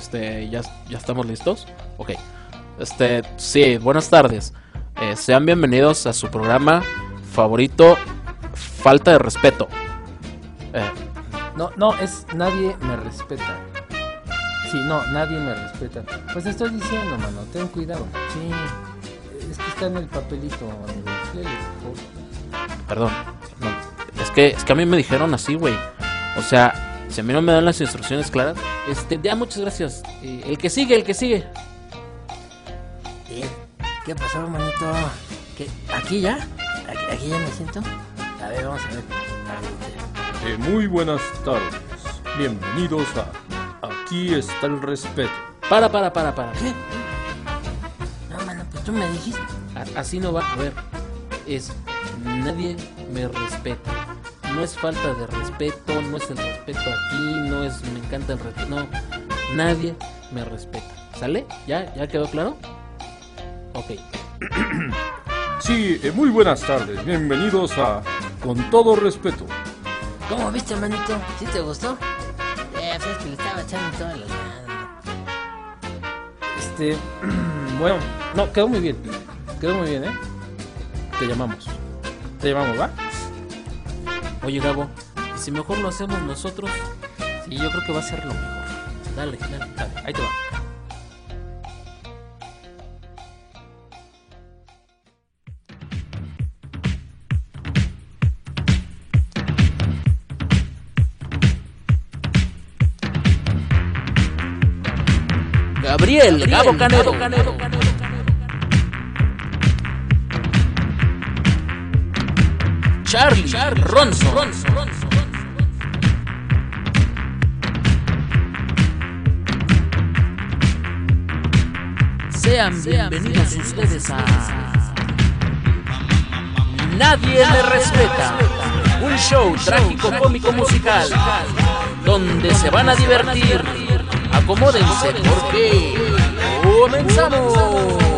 Este, ¿ya, ya estamos listos? Ok. Este, sí, buenas tardes. Eh, sean bienvenidos a su programa favorito, Falta de Respeto. Eh, No, no, es nadie me respeta. Sí, no, nadie me respeta. Pues estoy diciendo, mano, ten cuidado. Sí, es que está en el papelito, amigo. Perdón. No, es que, es que a mí me dijeron así, güey. O sea, si a mí no me dan las instrucciones claras, este, ya muchas gracias. Eh, el que sigue, el que sigue. Eh, ¿Qué pasó, manito? ¿Qué? ¿Aquí ya? ¿Aquí, aquí ya me siento? A ver, vamos a ver. A ver, Eh, muy buenas tardes. Bienvenidos a Aquí está el respeto. Para, para, para, para. ¿Qué? No, mano, pues tú me dijiste. A- Así no va. A ver, es nadie me respeta. No es falta de respeto, no es el respeto aquí, no es me encanta el respeto. No, nadie me respeta. ¿Sale? ¿Ya? ¿Ya quedó claro? Ok. Sí, eh, muy buenas tardes. Bienvenidos a Con todo respeto. ¿Cómo viste, manito? ¿Sí te gustó? Eh, pues es que le estaba echando toda la lana. Este. bueno, no, quedó muy bien. Quedó muy bien, ¿eh? Te llamamos. Te llamamos, ¿va? Oye, Gabo, ¿y si mejor lo hacemos nosotros? Sí, yo creo que va a ser lo mejor. Dale, dale. Dale, ahí te va. Gabriel, Gabo Canedo. Charlie, Ronson. Sean bienvenidos ustedes a Nadie le respeta. Un show trágico cómico musical donde se van a divertir. Acomódense porque comenzamos.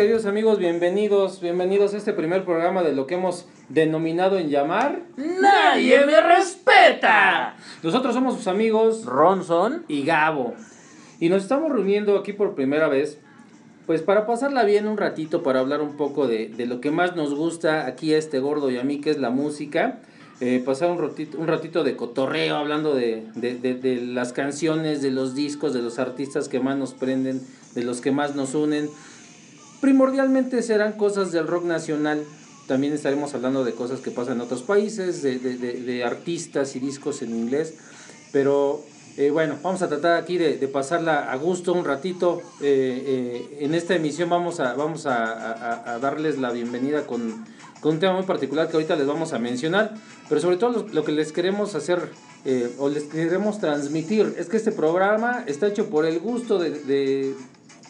Queridos amigos, bienvenidos, bienvenidos a este primer programa de lo que hemos denominado en llamar. Nadie me respeta. Nosotros somos sus amigos Ronson. y Gabo. Y nos estamos reuniendo aquí por primera vez, pues para pasarla bien un ratito, para hablar un poco de, de lo que más nos gusta aquí a este gordo y a mí, que es la música. Eh, pasar un ratito, un ratito de cotorreo, hablando de, de, de- de las canciones, de los discos, de los artistas que más nos prenden, de los que más nos unen. Primordialmente serán cosas del rock nacional. También estaremos hablando de cosas que pasan en otros países, de, de- de- de artistas y discos en inglés. Pero eh, bueno, vamos a tratar aquí de, de pasarla a gusto un ratito. Eh, eh, en esta emisión vamos a, vamos a, a- a darles la bienvenida con, con un tema muy particular que ahorita les vamos a mencionar. Pero sobre todo lo, lo que les queremos hacer eh, o les queremos transmitir es que este programa está hecho por el gusto de, de-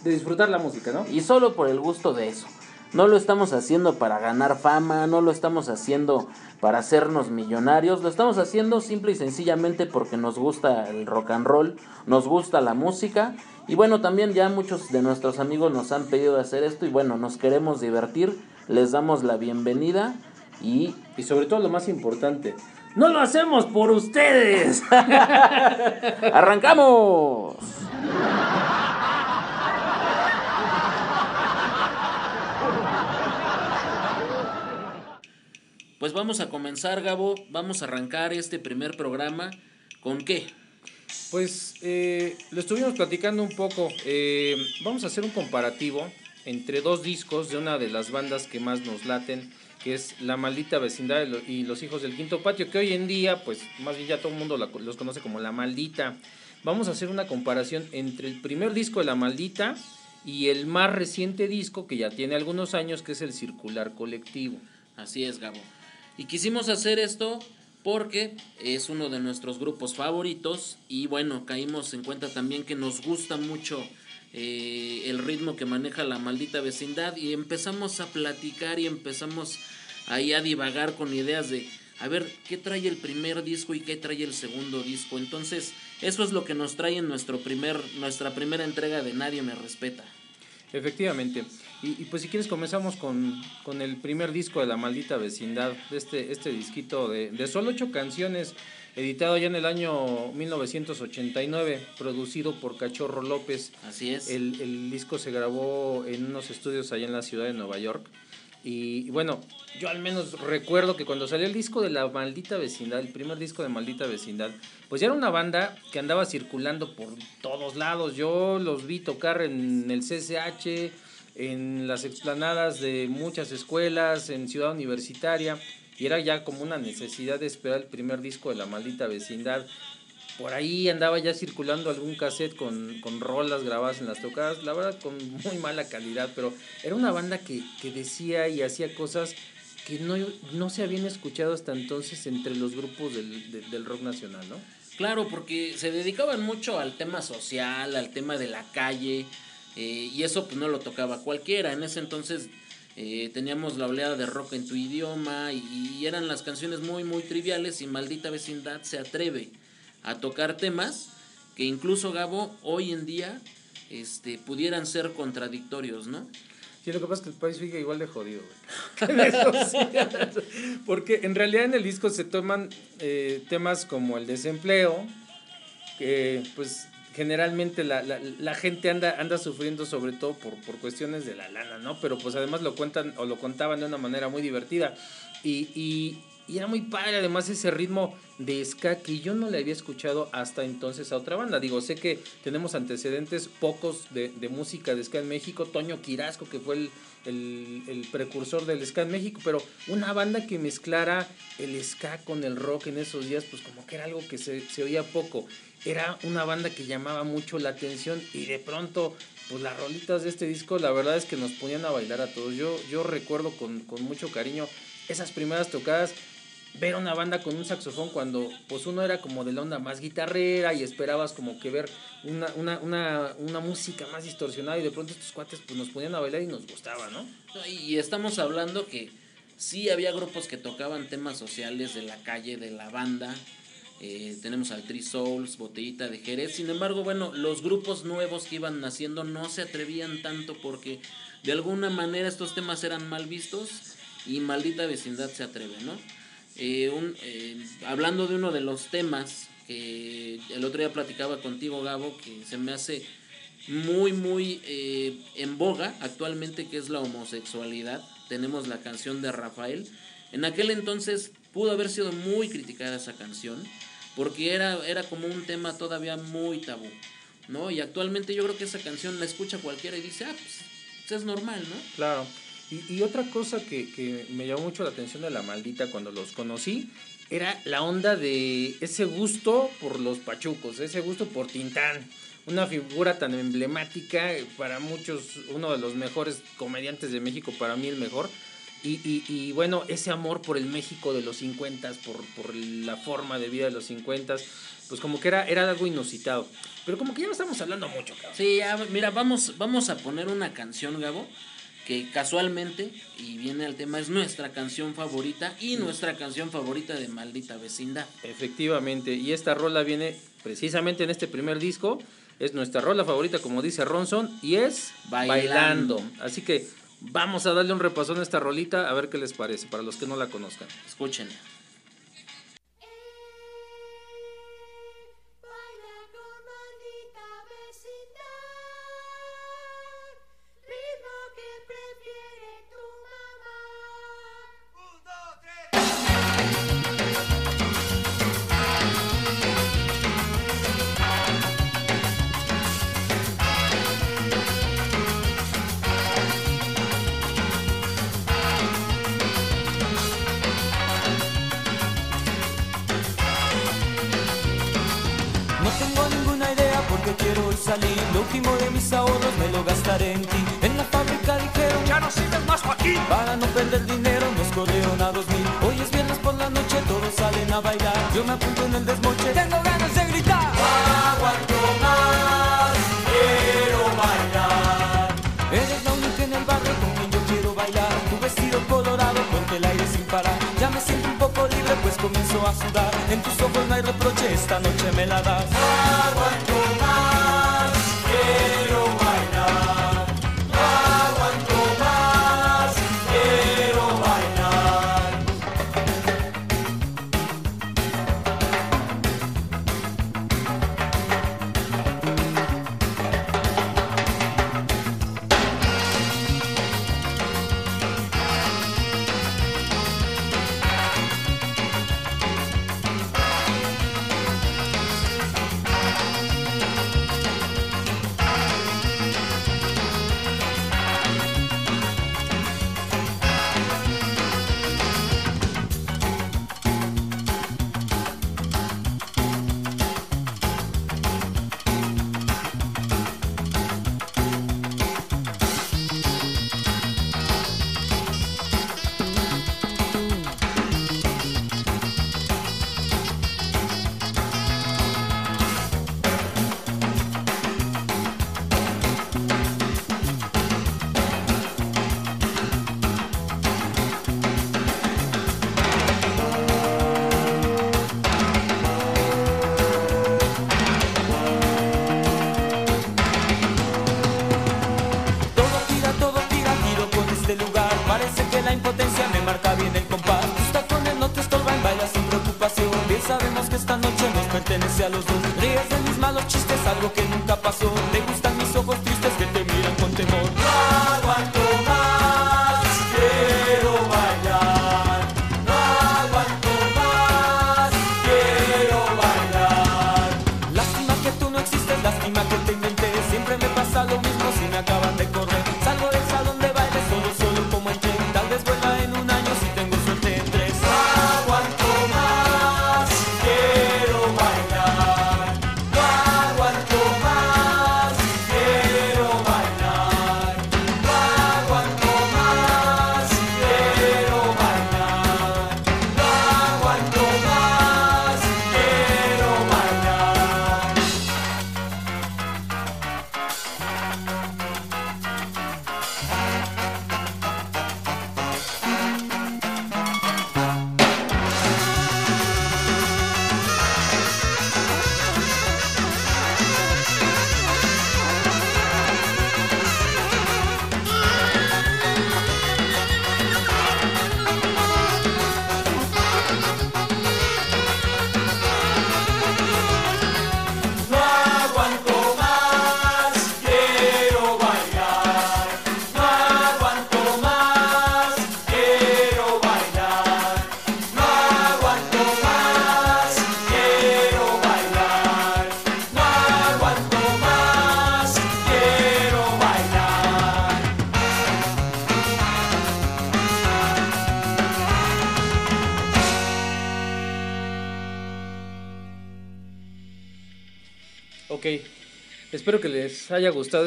de disfrutar la música, ¿no? Y solo por el gusto de eso. No lo estamos haciendo para ganar fama, no lo estamos haciendo para hacernos millonarios, lo estamos haciendo simple y sencillamente porque nos gusta el rock and roll, nos gusta la música y bueno, también ya muchos de nuestros amigos nos han pedido hacer esto y bueno, nos queremos divertir, les damos la bienvenida y Y sobre todo lo más importante, no lo hacemos por ustedes. ¡arrancamos! Pues vamos a comenzar, Gabo. Vamos a arrancar este primer programa. ¿Con qué? Pues eh, lo estuvimos platicando un poco. eh, vamos a hacer un comparativo entre dos discos de una de las bandas que más nos laten, que es La Maldita Vecindad y lo- y Los Hijos del Quinto Patio, que hoy en día, pues más bien ya todo el mundo los conoce como La Maldita. Vamos a hacer una comparación entre el primer disco de La Maldita y el más reciente disco, que ya tiene algunos años, que es el Circular Colectivo. Así es, Gabo. Y quisimos hacer esto porque es uno de nuestros grupos favoritos y bueno, caímos en cuenta también que nos gusta mucho eh, el ritmo que maneja la maldita vecindad y empezamos a platicar y empezamos ahí a divagar con ideas de a ver qué trae el primer disco y qué trae el segundo disco. Entonces, eso es lo que nos trae en nuestro primer, nuestra primera entrega de Nadie me respeta. Efectivamente. Y, pues si quieres comenzamos con, el primer disco de La Maldita Vecindad, de este, este disquito de, de solo ocho canciones, editado ya en el año 1989, producido por Cachorro López. Así es. El, el disco se grabó en unos estudios allá en la ciudad de Nueva York. Y, bueno, yo al menos recuerdo que cuando salió el disco de La Maldita Vecindad, el primer disco de Maldita Vecindad, pues ya era una banda que andaba circulando por todos lados. Yo los vi tocar en el CCH, en las explanadas de muchas escuelas, en Ciudad Universitaria, y era ya como una necesidad de esperar el primer disco de La Maldita Vecindad. Por ahí andaba ya circulando algún cassette con, con rolas grabadas en las tocadas, la verdad con muy mala calidad, pero era una banda que, que decía y hacía cosas que no, no se habían escuchado hasta entonces entre los grupos del, del rock nacional, ¿no? Claro, porque se dedicaban mucho al tema social, al tema de la calle, eh, y eso pues no lo tocaba cualquiera. En ese entonces eh, teníamos la oleada de rock en tu idioma y, eran las canciones muy muy triviales y maldita vecindad se atreve a tocar temas que incluso Gabo hoy en día este, pudieran ser contradictorios, ¿no? Sí, lo que pasa es que el país sigue igual de jodido, Porque en realidad en el disco se toman eh, temas como el desempleo, que pues generalmente la, la, la, gente anda, anda sufriendo sobre todo por, por cuestiones de la lana, ¿no? Pero pues además lo cuentan o lo contaban de una manera muy divertida. Y, y era muy padre además ese ritmo de ska que yo no le había escuchado hasta entonces a otra banda. Digo, sé que tenemos antecedentes pocos de, de música de ska en México. Toño Quirasco, que fue el, el, precursor del ska en México, pero una banda que mezclara el ska con el rock en esos días, pues como que era algo que se, se oía poco era una banda que llamaba mucho la atención y de pronto, pues las rolitas de este disco, la verdad es que nos ponían a bailar a todos. Yo, yo recuerdo con, mucho cariño esas primeras tocadas, ver una banda con un saxofón cuando pues uno era como de la onda más guitarrera y esperabas como que ver una, una, una, una música más distorsionada y de pronto estos cuates pues nos ponían a bailar y nos gustaba, ¿no? Y estamos hablando que sí había grupos que tocaban temas sociales de la calle, de la banda, eh, tenemos al Three Souls, Botellita de Jerez. Sin embargo, bueno, los grupos nuevos que iban naciendo no se atrevían tanto porque de alguna manera estos temas eran mal vistos y maldita vecindad se atreve, ¿no? Eh, eh, hablando de uno de los temas que el otro día platicaba contigo, Gabo, que se me hace muy, muy en boga actualmente, que es la homosexualidad. Tenemos la canción de Rafael. En aquel entonces pudo haber sido muy criticada esa canción porque era, era como un tema todavía muy tabú, ¿no? Y actualmente yo creo que esa canción la escucha cualquiera y dice, ah, pues es normal, ¿no? Claro. Y, otra cosa que, que me llamó mucho la atención de la maldita cuando los conocí era la onda de ese gusto por los pachucos, ese gusto por Tintán. Una figura tan emblemática, para muchos uno de los mejores comediantes de México, para mí el mejor y, y, y, bueno, ese amor por el México de los 50, por, por la forma de vida de los 50, pues como que era, era algo inusitado. Pero como que ya no estamos hablando mucho, cabrón. Sí, mira, vamos, vamos a poner una canción, Gabo, que casualmente, y viene al tema, es nuestra canción favorita y nuestra canción favorita de Maldita Vecindad. Efectivamente, y esta rola viene precisamente en este primer disco. Es nuestra rola favorita, como dice Ronson, y es Bailando. Bailando. Así que Vamos a darle un repasón a esta rolita a ver qué les parece, para los que no la conozcan. Escúchenla. Perder dinero nos corrieron a dos mil. Hoy es viernes por la noche, todos salen a bailar. Yo me apunto en el desmoche, tengo ganas de gritar. Aguanto más, quiero bailar. Eres la única en el barrio con quien yo quiero bailar. Tu vestido colorado, ponte el aire sin parar. Ya me siento un poco libre, pues comienzo a sudar. En tus ojos no hay reproche, esta noche me la das. Aguanto más,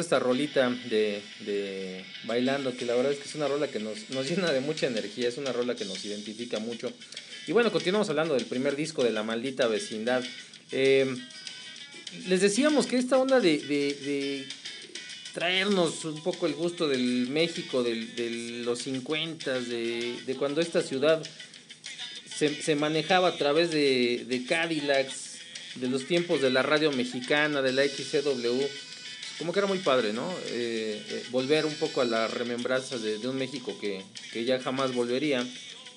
esta rolita de, de Bailando, que la verdad es que es una rola que nos, nos llena de mucha energía, es una rola que nos identifica mucho. Y bueno, continuamos hablando del primer disco de La Maldita Vecindad. Eh, les decíamos que esta onda de, de- de traernos un poco el gusto del México, del- de los 50, de, de cuando esta ciudad se, se manejaba a través de, de Cadillacs, de los tiempos de la radio mexicana, de la XCW. Como que era muy padre, ¿no? Eh, eh, volver un poco a la remembranza de, un México que, que ya jamás volvería.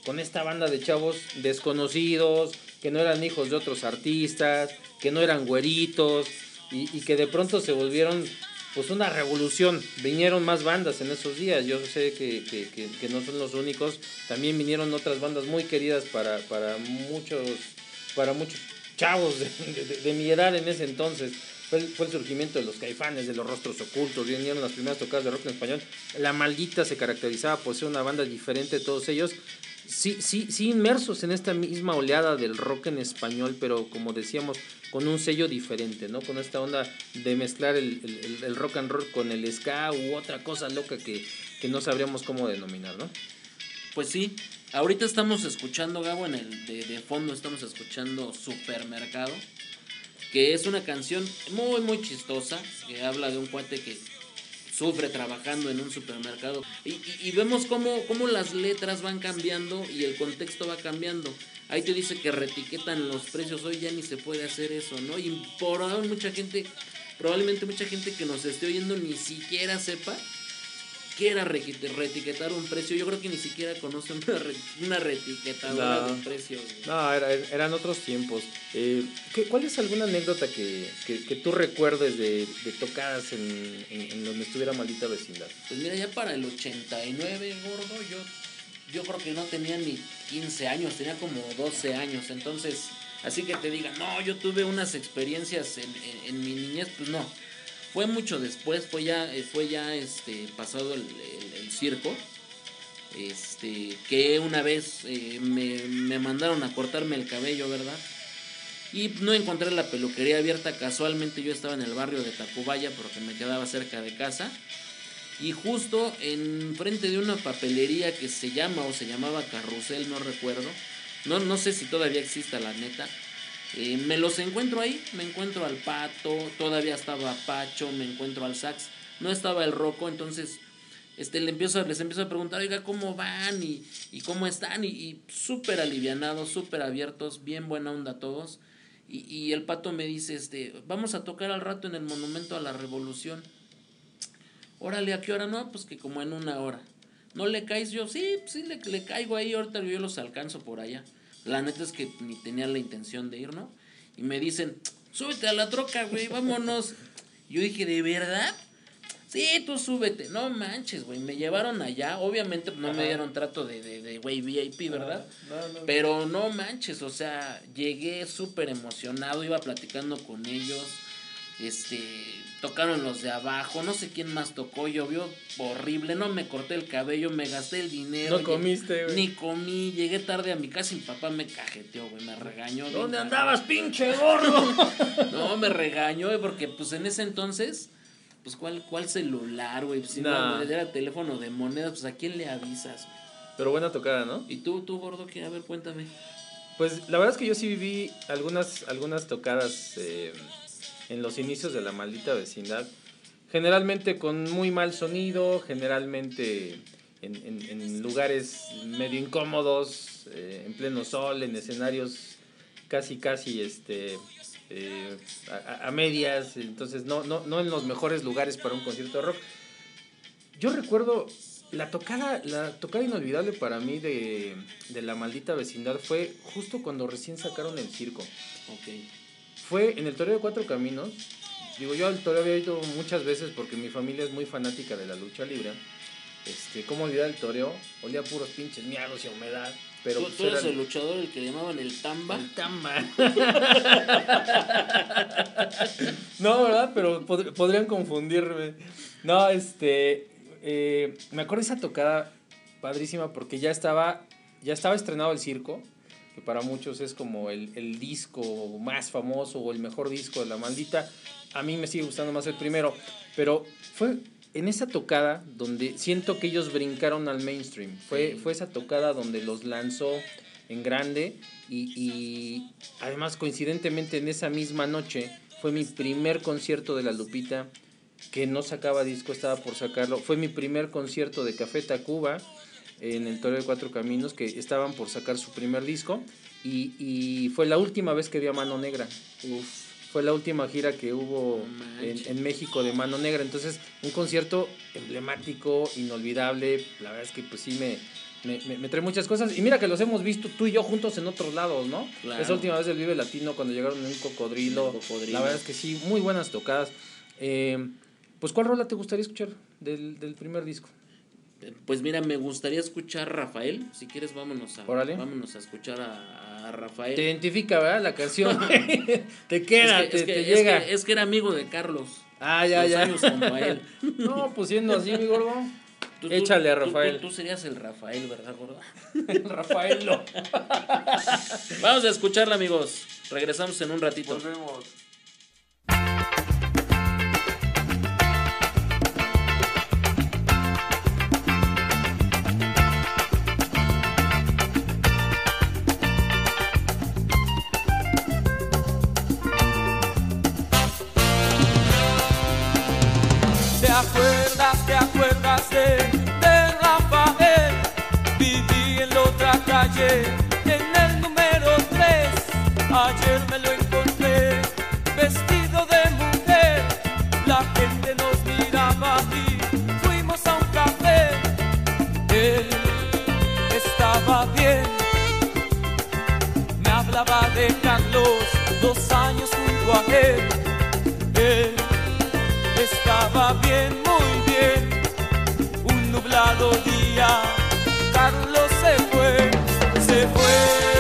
Con esta banda de chavos desconocidos, que no eran hijos de otros artistas, que no eran güeritos, y, y que de pronto se volvieron pues una revolución. Vinieron más bandas en esos días. Yo sé que, que- que- que no son los únicos. También vinieron otras bandas muy queridas para, para muchos para muchos chavos de, de- de mi edad en ese entonces. Fue el, fue el surgimiento de los caifanes, de los rostros ocultos, vinieron las primeras tocadas de rock en español. La maldita se caracterizaba por ser una banda diferente de todos ellos. Sí, sí, sí inmersos en esta misma oleada del rock en español, pero como decíamos, con un sello diferente, ¿no? Con esta onda de mezclar el, el- el- rock and roll con el ska u otra cosa loca que, que no sabríamos cómo denominar, ¿no? Pues sí, ahorita estamos escuchando, Gabo, en el de, de fondo estamos escuchando Supermercado, que es una canción muy, muy chistosa, que habla de un cuate que sufre trabajando en un supermercado. Y, y- vemos cómo, cómo las letras van cambiando y el contexto va cambiando. Ahí te dice que retiquetan los precios, hoy ya ni se puede hacer eso, ¿no? Y por ahora mucha gente, probablemente mucha gente que nos esté oyendo ni siquiera sepa qué era requite- retiquetar un precio. Yo creo que ni siquiera conoce una, re- una retiquetadora No. de precios. güey. No, era- eran otros tiempos. Eh, ¿qué- ¿Cuál es alguna anécdota que, que, que tú recuerdes de, de tocadas en, en- en donde estuviera maldita vecindad? Pues mira, ya para el 89, gordo, yo, yo creo que no tenía ni 15 años, tenía como 12 años. Entonces, así que te diga, no, yo tuve unas experiencias en, en- en mi niñez, pues no. Fue mucho después, fue ya, eh, fue ya este, pasado el, el- circo. Este, que una vez eh, me, me mandaron a cortarme el cabello, ¿verdad? Y no encontré la peluquería abierta. Casualmente yo estaba en el barrio de Tacubaya porque me quedaba cerca de casa. Y justo en frente de una papelería que se llama o se llamaba Carrusel, no recuerdo. No, no sé si todavía exista la neta. Eh, me los encuentro ahí, me encuentro al pato, todavía estaba Pacho, me encuentro al sax, no estaba el roco, entonces este, le empiezo, les empiezo a preguntar, oiga, ¿cómo van? Y, y cómo están, y, y súper alivianados, súper abiertos, bien buena onda todos. Y, y el pato me dice, este, vamos a tocar al rato en el Monumento a la Revolución. Órale, ¿a qué hora? No, pues que como en una hora. ¿No le caes yo? Sí, sí, le, le caigo ahí, ahorita yo los alcanzo por allá. La neta es que ni tenía la intención de ir, ¿no? Y me dicen, súbete a la troca, güey, vámonos. Yo dije, ¿de verdad? Sí, tú súbete. No manches, güey. Me llevaron allá. Obviamente no me dieron trato de, de, de güey VIP, ¿verdad? Pero no manches, o sea, llegué súper emocionado, iba platicando con ellos. Este, tocaron los de abajo, no sé quién más tocó, llovió horrible, no me corté el cabello, me gasté el dinero. No comiste, güey. Ni comí, llegué tarde a mi casa y mi papá me cajeteó, güey, me regañó. ¿Dónde andabas, pinche gordo? No, me regañó, güey, porque pues en ese entonces, pues cuál, cuál celular, güey, si no, era teléfono de monedas, pues a quién le avisas, güey. Pero buena tocada, ¿no? Y tú, tú, gordo, que a ver, cuéntame. Pues la verdad es que yo sí viví algunas, algunas tocadas eh, en los inicios de la maldita vecindad. Generalmente con muy mal sonido, generalmente en, en- en lugares medio incómodos, eh, en pleno sol, en escenarios casi, casi este, eh, a, a- medias, entonces no, no, no en los mejores lugares para un concierto de rock. Yo recuerdo la tocada, la tocada inolvidable para mí de, de la maldita vecindad fue justo cuando recién sacaron el circo. Ok. Fue en el Toreo de Cuatro Caminos. Digo, yo al Toreo había ido muchas veces porque mi familia es muy fanática de la lucha libre. Este, ¿cómo olvidar el Toreo? Olía puros pinches miados y humedad. Pero tú, pues tú eres eran- el luchador, el que le llamaban el tamba. el tamba. no, ¿verdad? Pero pod- podrían confundirme. No, este. eh, me acuerdo esa tocada padrísima porque ya estaba. Ya estaba estrenado el circo. Que para muchos es como el, el disco más famoso o el mejor disco de la maldita. A mí me sigue gustando más el primero. Pero fue en esa tocada donde siento que ellos brincaron al mainstream. Fue, fue esa tocada donde los lanzó en grande y, y además coincidentemente en esa misma noche fue mi primer concierto de la Lupita que no sacaba disco, estaba por sacarlo. Fue mi primer concierto de Café Tacuba en el Toreo de Cuatro Caminos que estaban por sacar su primer disco y, y fue la última vez que vi a Mano Negra. Uf. Fue la última gira que hubo en, en México de Mano Negra. Entonces, un concierto emblemático, inolvidable. La verdad es que pues sí me, me, me- me trae muchas cosas. Y mira que los hemos visto tú y yo juntos en otros lados, ¿no? Claro. Esa última vez del Vive Latino cuando llegaron en un cocodrilo. La verdad es que sí, muy buenas tocadas. Eh, pues, ¿cuál rola te gustaría escuchar del, del primer disco? Pues mira, me gustaría escuchar Rafael. Si quieres, vámonos a, Órale. vámonos a escuchar a, a Rafael. Te identifica, ¿verdad? La canción. te queda, es que, te, es que- te es llega. que- es que era amigo de Carlos. ah, ya, Los ya. años junto a él. no, pues siendo así, mi gordo. Tú- Échale a tú- tú- Rafael. Tú, serías el Rafael, ¿verdad, gordo? Rafael no. Vamos a escucharla, amigos. Regresamos en un ratito. Volvemos. De Carlos, dos años junto a él. Él estaba bien, muy bien. Un nublado día, Carlos se fue, se fue.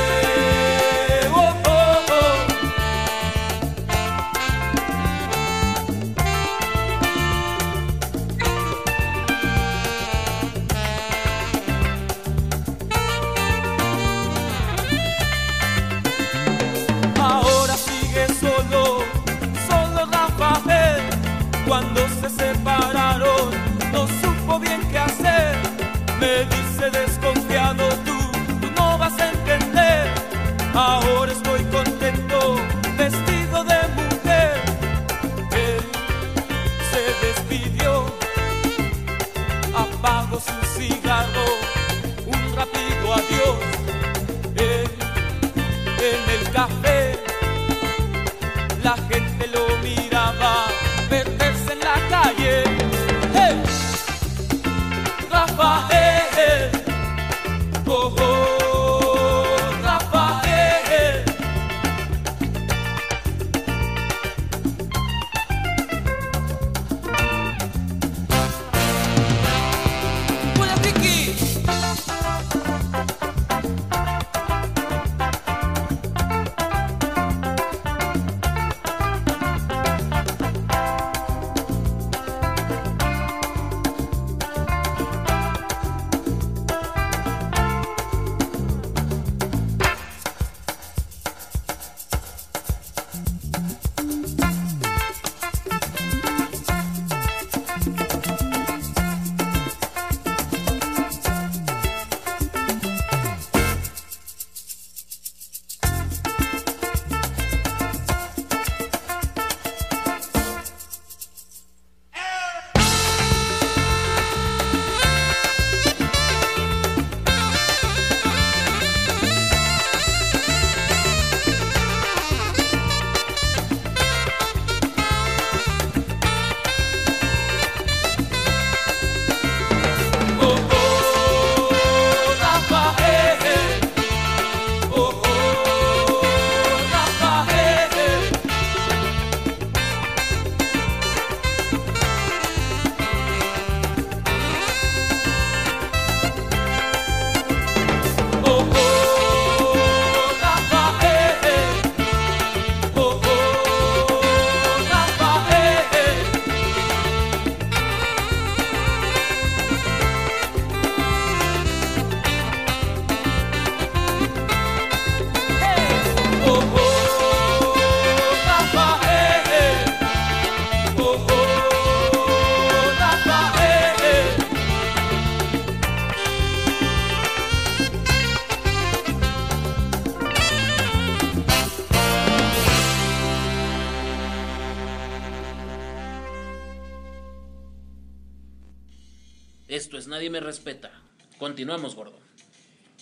Me respeta. Continuamos, gordo.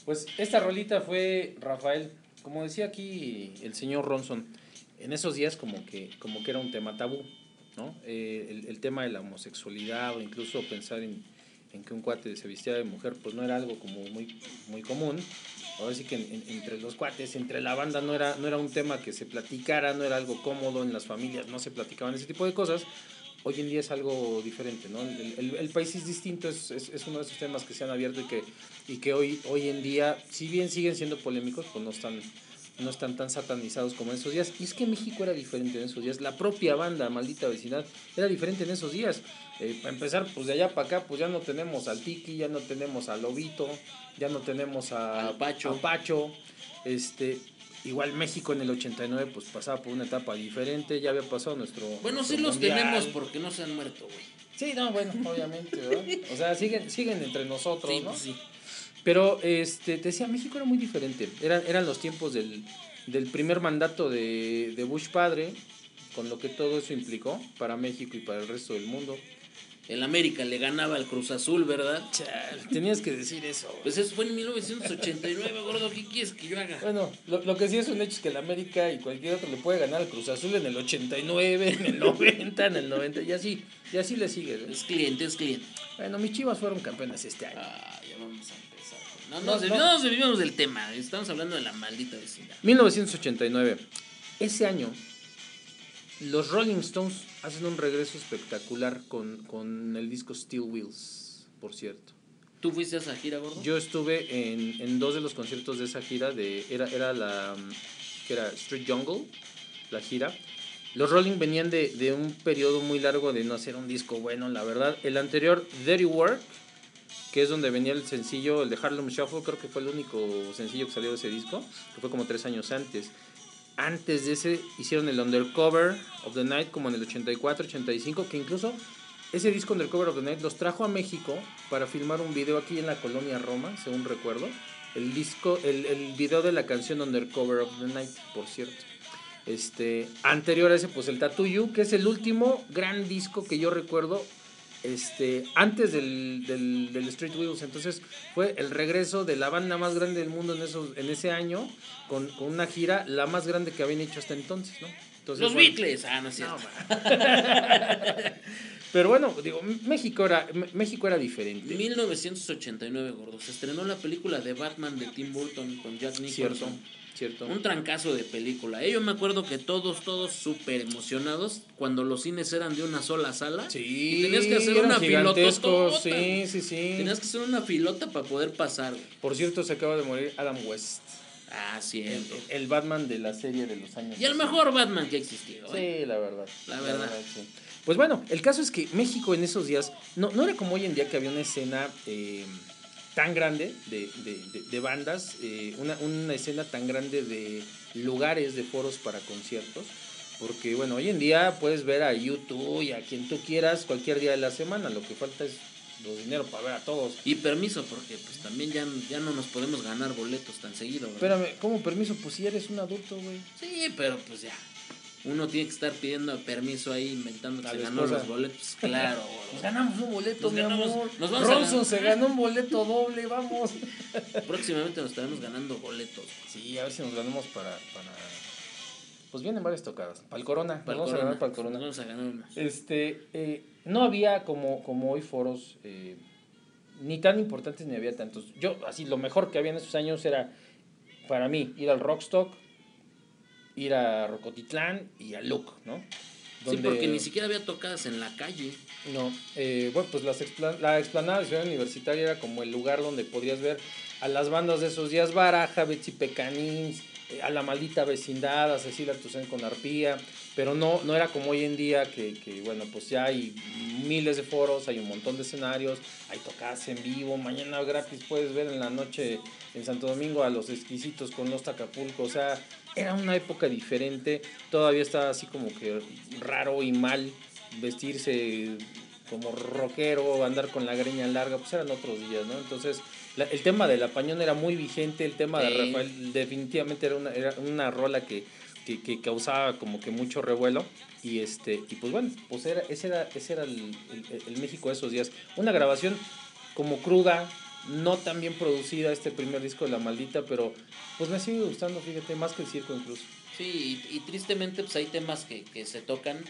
Pues esta rolita fue Rafael, como decía aquí el señor Ronson, en esos días como que, como que era un tema tabú, ¿no? Eh, el, tema de la homosexualidad o incluso pensar en, que un cuate se vestía de mujer, pues no era algo como muy, muy común. Ahora sí que en- en- entre los cuates, entre la banda, no era, no era un tema que se platicara, no era algo cómodo en las familias, no se platicaban ese tipo de cosas. Hoy en día es algo diferente, ¿no? El, el- el país es distinto, es, es, es uno de esos temas que se han abierto y que, y que hoy, hoy en día, si bien siguen siendo polémicos, pues no están, no están tan satanizados como en esos días. Y es que México era diferente en esos días. La propia banda, maldita vecindad, era diferente en esos días. Eh, para empezar, pues de allá para acá, pues ya no tenemos al Tiki, ya no tenemos al Lobito, ya no tenemos a, Pacho. a Pacho. Este, igual México en el 89, pues pasaba por una etapa diferente, ya había pasado nuestro. Bueno, nuestro sí los mundial. tenemos porque no se han muerto, güey. Sí, no, bueno, obviamente, ¿verdad? O sea, siguen, siguen entre nosotros, Sí, ¿no? pues sí. Pero este, te decía, México era muy diferente. Eran, eran los tiempos del, del primer mandato de, de Bush padre, con lo que todo eso implicó para México y para el resto del mundo. El América le ganaba al Cruz Azul, ¿verdad? Chale, tenías que decir eso. Pues eso fue en 1989, gordo. ¿Qué quieres que yo haga? Bueno, lo, lo que sí es un hecho es que el América y cualquier otro le puede ganar al Cruz Azul en el 89, en el 90, en el 90, y así, y así le sigue. Es cliente, es cliente. Bueno, mis chivas fueron campeones este año. Ah, ya vamos a empezar. No, No, nos no. no nos desviamos del tema. Estamos hablando de la maldita vecindad. 1989. Ese año, los Rolling Stones hacen un regreso espectacular con, con el disco Steel Wheels, por cierto. ¿Tú fuiste a esa gira, gordo? Yo estuve en, en dos de los conciertos de esa gira, de, era, era la mm, que era Street Jungle, la gira. Los Rolling venían de, de un periodo muy largo de no hacer un disco bueno, la verdad. El anterior, Dirty Work, que es donde venía el sencillo, el de Harlem Shuffle, creo que fue el único sencillo que salió de ese disco, que fue como tres años antes. Antes de ese hicieron el Undercover of the Night como en el 84, 85, que incluso ese disco Undercover of the Night los trajo a México para filmar un video aquí en la colonia Roma, según recuerdo. El disco, el, el video de la canción Undercover of the Night, por cierto. Este, anterior a ese, pues el Tattoo You, que es el último gran disco que yo recuerdo este, antes del, del, del Street Wheels. Entonces fue el regreso de la banda más grande del mundo en, esos, en ese año, con, con una gira la más grande que habían hecho hasta entonces, ¿no? Entonces, Los bueno, Beatles. Ah, no es cierto. Pero bueno, digo, México era, México era diferente. 1989, gordo. Se estrenó la película de Batman de Tim Burton con Jack Nicholson. cierto. Un trancazo de película. Eh, Yo me acuerdo que todos, todos súper emocionados cuando los cines eran de una sola sala. Sí, Y tenías que hacer una filototota. Sí, sí, sí. Tenías que hacer una filota para poder pasar. Por cierto, se acaba de morir Adam West, Ah, cierto. el- el Batman de la serie de los años. Y el 60. mejor Batman que ha existido. ¿eh? Sí, la verdad. La verdad. sí. Pues bueno, el caso es que México en esos días no, no era como hoy en día que había una escena eh, tan grande de, de- de- de bandas, eh, una, una escena tan grande de lugares, de foros para conciertos. Porque bueno, hoy en día puedes ver a YouTube y a quien tú quieras cualquier día de la semana. Lo que falta es los dinero para ver a todos. Y permiso, porque pues también ya, ya no nos podemos ganar boletos tan seguido. ¿verdad? Espérame, ¿cómo permiso? Pues si eres un adulto, güey. Sí, pero pues ya. Uno tiene que estar pidiendo permiso ahí, inventando A que ganó los boletos. Claro, Nos ganamos un boleto, Nos mi ganamos- amor. nos vamos a se ganó un boleto doble, vamos. Próximamente nos estaremos ganando boletos. Sí, a ver si nos ganamos para, para... Pues vienen varias tocadas. Para el Corona. Para vamos a Corona. ganar para el Corona. vamos a ganar unos. Este, eh, no había como, como hoy foros eh, ni tan importantes ni había tantos. Yo, así, lo mejor que había en esos años era, para mí, ir al Rockstock, ir a Rocotitlán y a Luke, ¿no? Sí, porque ni siquiera había tocadas en la calle. No, eh, bueno, pues las expla- la explanada de Ciudad Universitaria era como el lugar donde podrías ver a las bandas de esos días, Baraja, Betsy Pecanins, eh, a la maldita vecindad, a Cecilia Toussaint con Arpía, pero no, no era como hoy en día que, que, bueno, pues ya hay miles de foros, hay un montón de escenarios, hay tocadas en vivo, mañana gratis puedes ver en la noche en Santo Domingo a los exquisitos con los Tacapulco, o sea, era una época diferente, todavía estaba así como que raro y mal vestirse como rockero, andar con la greña larga, pues eran otros días, ¿no? Entonces, la- el tema de la pañón era muy vigente, el tema de. Rafael definitivamente era una, era una rola que, que, que causaba como que mucho revuelo. Y este, y pues bueno, pues era, ese era, ese era el, el- el México de esos días. Una grabación como cruda, no tan bien producida, este primer disco de La Maldita, pero pues me sigue gustando, fíjate, más que el circo incluso. Sí, y, y tristemente pues hay temas que, que se tocan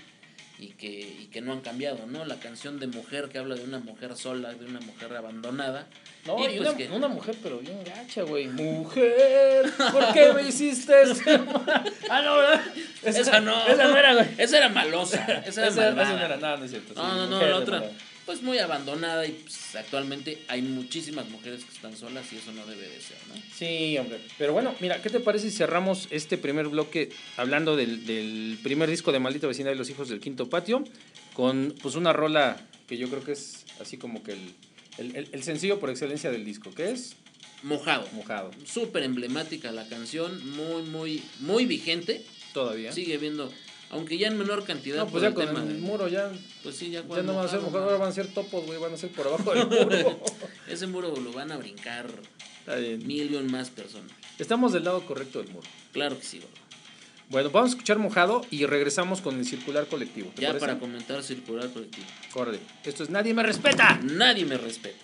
y que, y que no han cambiado, ¿no? La canción de mujer que habla de una mujer sola, de una mujer abandonada. No, Y y pues una, que- una mujer, pero bien gacha, güey. Mujer, ¿por qué me hiciste esto? ah, no, ¿verdad? Esa, no. Esa no era, güey. Esa era malosa. Esa era Esa, esa no era nada, no es cierto. sí, No, no, no, mujer la otra. malvada. Pues muy abandonada y pues, actualmente hay muchísimas mujeres que están solas y eso no debe de ser, ¿no? Sí, hombre. Pero bueno, mira, ¿qué te parece si cerramos este primer bloque hablando del, del primer disco de Maldita Vecindad y los Hijos del Quinto Patio? Con pues una rola que yo creo que es así como que el, el, el- el sencillo por excelencia del disco, que es Mojado. Mojado. Súper emblemática la canción, muy, muy, muy vigente. Todavía. Sigue viendo, aunque ya en menor cantidad. no, pues ya el con tema el de- muro ya, Pues sí, ya, ya cuando no van a ser mojado, ahora van a ser topos, güey, van a ser por abajo del muro. Ese muro lo van a brincar Está bien. más personas. Estamos del lado correcto del muro. Claro que sí, gordo. Bueno, vamos a escuchar mojado y regresamos con el circular colectivo. ¿te Ya parece? para comentar circular colectivo. Córrele. Esto es Nadie me respeta. Nadie me respeta.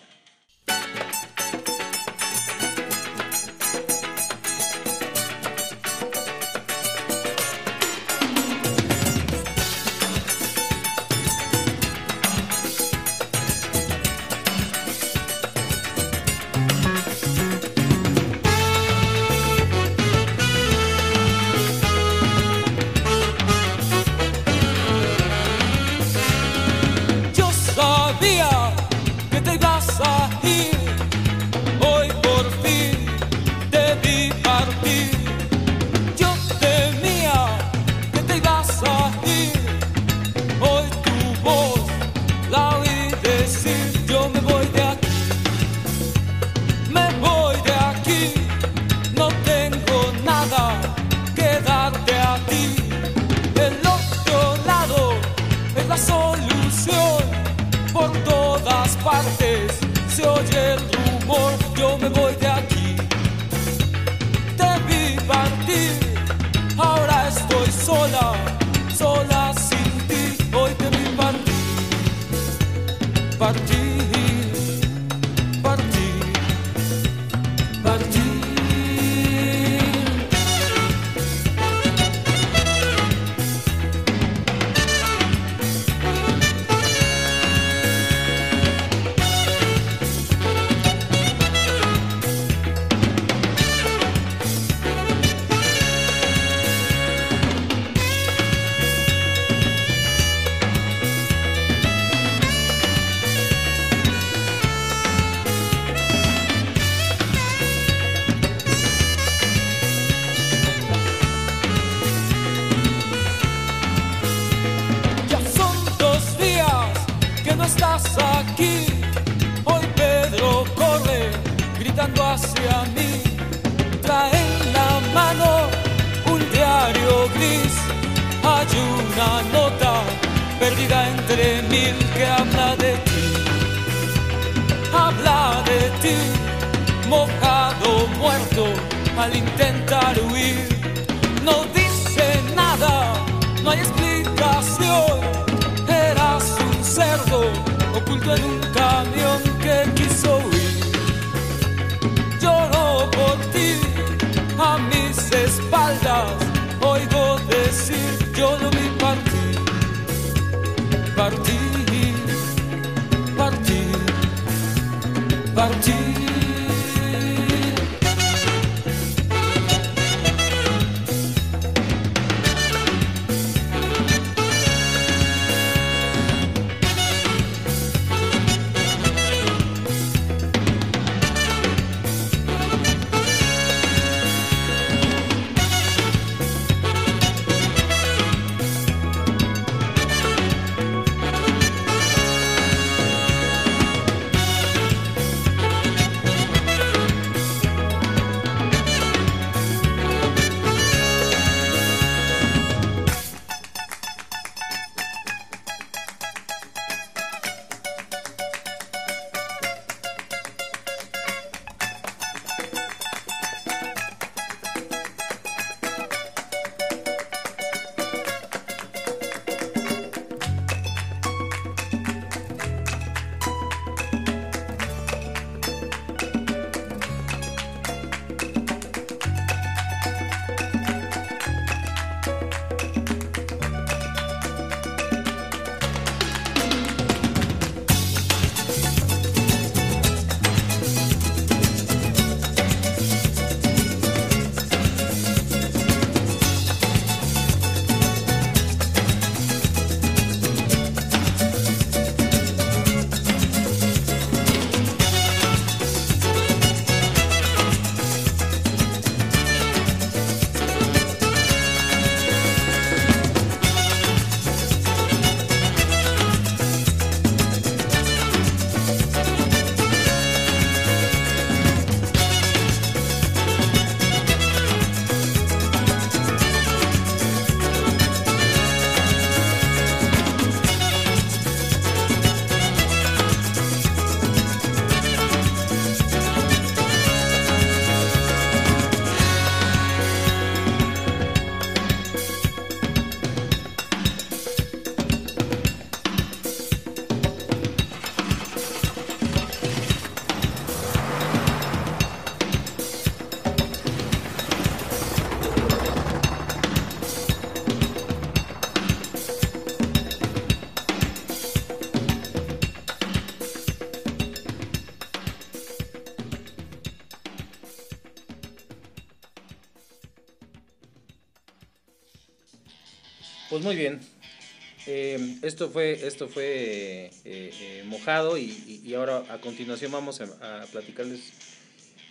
Esto fue, esto fue eh, eh, mojado y, y- ahora a continuación vamos a, a platicarles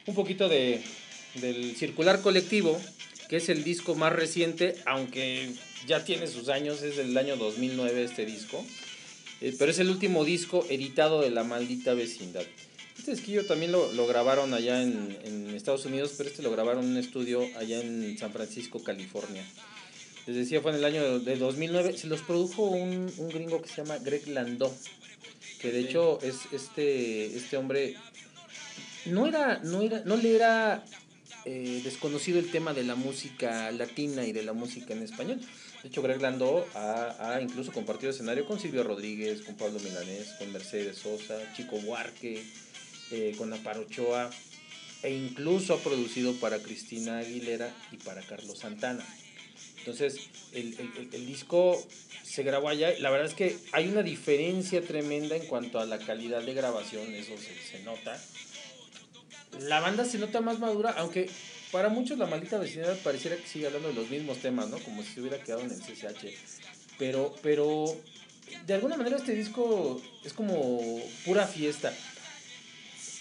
un poquito de, del Circular Colectivo, que es el disco más reciente, aunque ya tiene sus años, es del año 2009 este disco, eh, pero es el último disco editado de La Maldita Vecindad. Este disquillo también lo, lo grabaron allá en, en Estados Unidos, pero este lo grabaron en un estudio allá en San Francisco, California. Les decía, fue en el año de 2009. Se los produjo un, un gringo que se llama Greg Landau, que de hecho es este, este hombre no era, no era, no le era eh, desconocido el tema de la música latina y de la música en español. De hecho, Greg Landau ha, ha incluso compartido escenario con Silvio Rodríguez, con Pablo Milanés, con Mercedes Sosa, Chico Buarque, eh, con Aparo Ochoa, e incluso ha producido para Cristina Aguilera y para Carlos Santana. Entonces, el, el- el- disco se grabó allá. La verdad es que hay una diferencia tremenda en cuanto a la calidad de grabación, eso se, se nota. La banda se nota más madura, aunque para muchos la maldita vecindad pareciera que sigue hablando de los mismos temas, ¿no? Como si se hubiera quedado en el CCH. Pero, pero, de alguna manera este disco es como pura fiesta.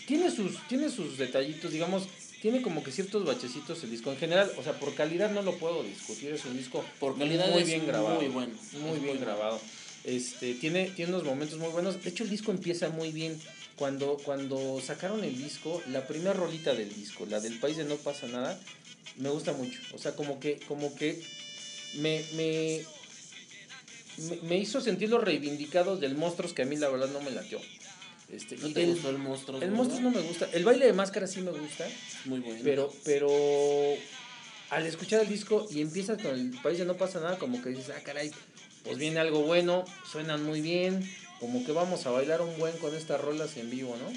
Tiene sus, tiene sus detallitos, digamos, tiene como que ciertos bachecitos el disco. En general, o sea, por calidad no lo puedo discutir, es un disco Por calidad muy es bien grabado. muy bueno. Muy bien grabado. Este, tiene, tiene unos momentos muy buenos. De hecho, el disco empieza muy bien. Cuando, cuando sacaron el disco, la primera rolita del disco, la del país de no pasa nada, me gusta mucho. O sea, como que, como que me, me, me, me hizo sentir los reivindicados del monstruos que a mí la verdad no me latió. Este, ¿No te del- gustó el monstruo? el monstruo no me gusta. El baile de máscara sí me gusta. Muy bueno. Pero, pero al escuchar el disco y empiezas con el país de no pasa nada, como que dices, ah, caray, pues viene algo bueno, suenan muy bien, como que vamos a bailar un buen con estas rolas en vivo, ¿no?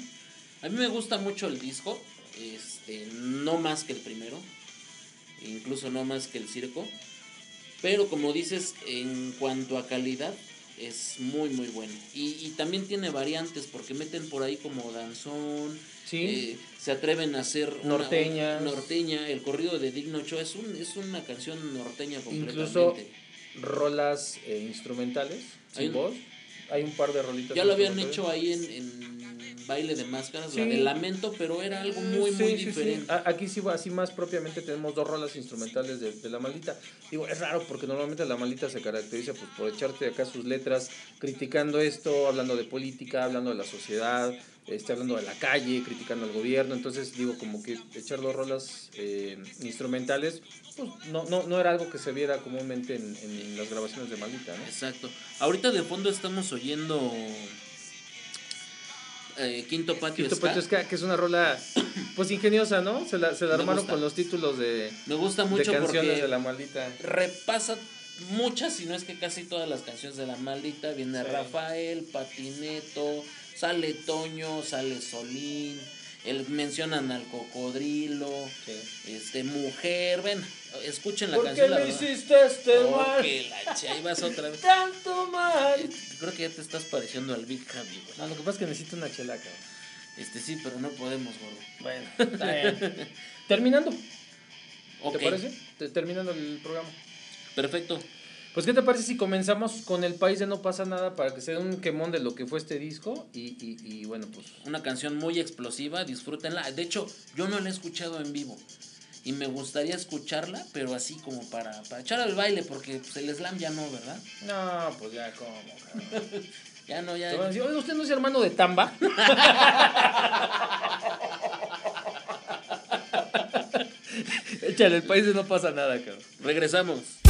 A mí me gusta mucho el disco, este, no más que el primero, incluso no más que el circo, pero como dices, en cuanto a calidad, es muy muy bueno. Y, y también tiene variantes, porque meten por ahí como danzón, Sí. eh, se atreven a hacer Norteñas. norteña, el corrido de Digno Ochoa es, un, es una canción norteña completamente. Incluso rolas eh, instrumentales, Hay sin un- voz. Hay un par de rolitas. Ya lo habían hecho ahí en, en baile de máscaras, la Sí. de lamento, pero era algo muy, Sí, muy sí, sí. diferente. Aquí sí, así más propiamente tenemos dos rolas instrumentales de, de La Maldita. Digo, es raro porque normalmente La Maldita se caracteriza pues, por echarte acá sus letras criticando esto, hablando de política, hablando de la sociedad, este, hablando de la calle, criticando al gobierno. Entonces, digo, como que echar dos rolas eh, instrumentales, pues no, no, no era algo que se viera comúnmente en, en las grabaciones de Maldita, ¿no? Exacto. Ahorita de fondo estamos oyendo eh, Quinto Patio Quinto Ska. Patio Ska, que es una rola pues ingeniosa, ¿no? Se la, se la armaron gusta. con los títulos de, Me gusta de mucho canciones porque de La Maldita. repasa muchas, si no es que casi todas las canciones de La Maldita. Viene Sí. Rafael, Patineto, sale Toño, sale Solín. El, mencionan al cocodrilo, este mujer, ven, escuchen la ¿Por canción. qué la me verdad. hiciste este Oh, mal? que la ch- ahí vas otra vez. Tanto mal. Eh, Creo que ya te estás pareciendo al Big Javi, güey. No, lo que pasa es que necesito una chela, cabrón. Este sí, pero no podemos, gordo. Bueno, está bien. Terminando, Ok, ¿te parece? Te- Terminando el programa. perfecto. Pues, ¿qué te parece si comenzamos con El País de No Pasa Nada para que se dé un quemón de lo que fue este disco? Y, y, y bueno, pues. Una canción muy explosiva, disfrútenla. De hecho, yo no la he escuchado en vivo. Y me gustaría escucharla, pero así como para, para echar al baile, porque pues, el slam ya no, ¿verdad? No, pues ya, ¿cómo, cabrón? Ya no, ya. decir, oye, ¿usted no es hermano de Tamba? Échale, El País de No Pasa Nada, cabrón. Regresamos.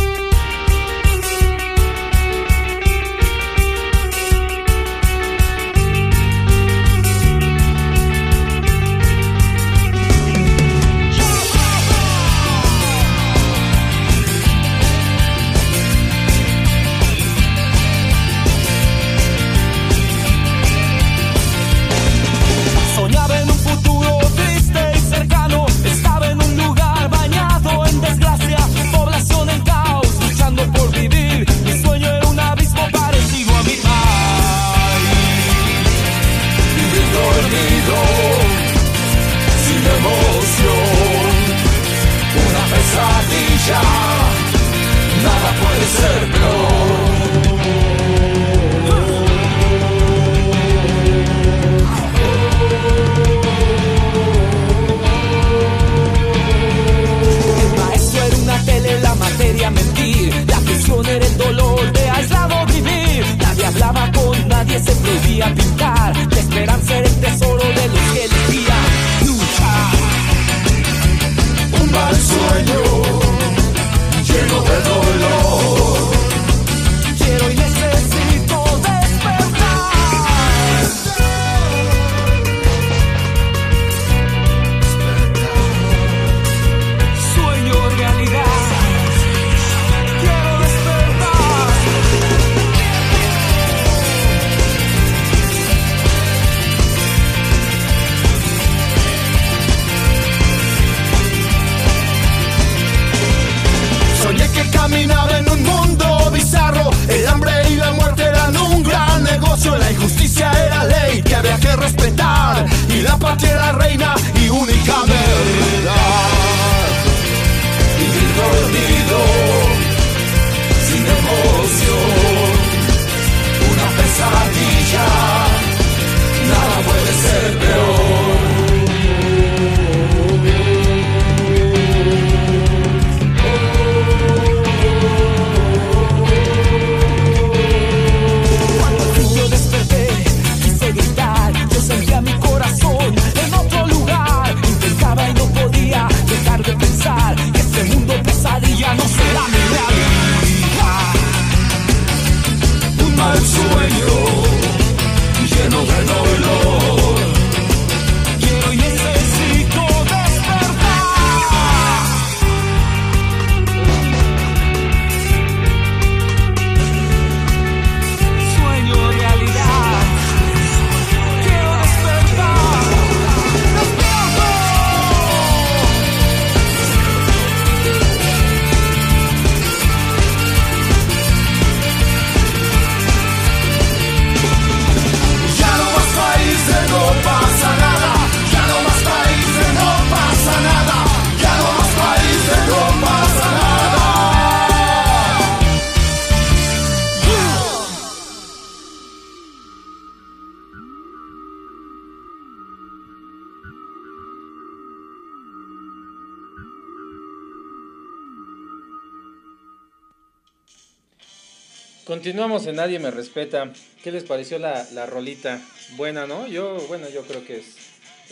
Continuamos en Nadie Me Respeta. ¿Qué les pareció la, la rolita? Buena, ¿no? Yo, bueno, yo creo que es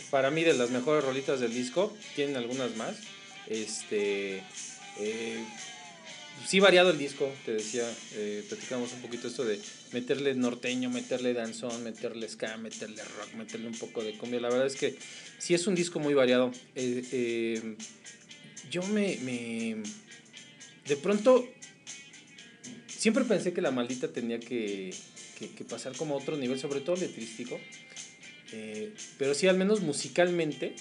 para mí de las mejores rolitas del disco. Tienen algunas más. Este. eh, sí variado el disco, te decía, eh, platicamos un poquito esto de meterle norteño, meterle danzón, meterle ska, meterle rock, meterle un poco de cumbia. La verdad es que sí es un disco muy variado. Eh, yo me, me... De pronto siempre pensé que la maldita tenía que, que- que pasar como a otro nivel, sobre todo letrístico. Eh, pero sí, al menos musicalmente,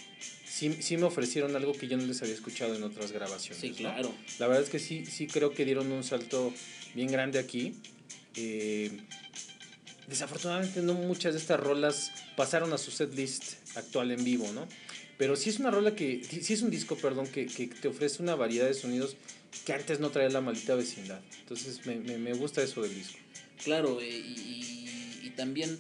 sí, sí me ofrecieron algo que yo no les había escuchado en otras grabaciones. Sí, ¿no? claro. La verdad es que sí, sí creo que dieron un salto bien grande aquí. Eh, desafortunadamente no muchas de estas rolas pasaron a su set list actual en vivo, ¿no? Pero sí es una rola que, sí es un disco, perdón, que, que te ofrece una variedad de sonidos que antes no traía la maldita vecindad. Entonces me, me, me gusta eso del disco. Claro, eh, y, y- y también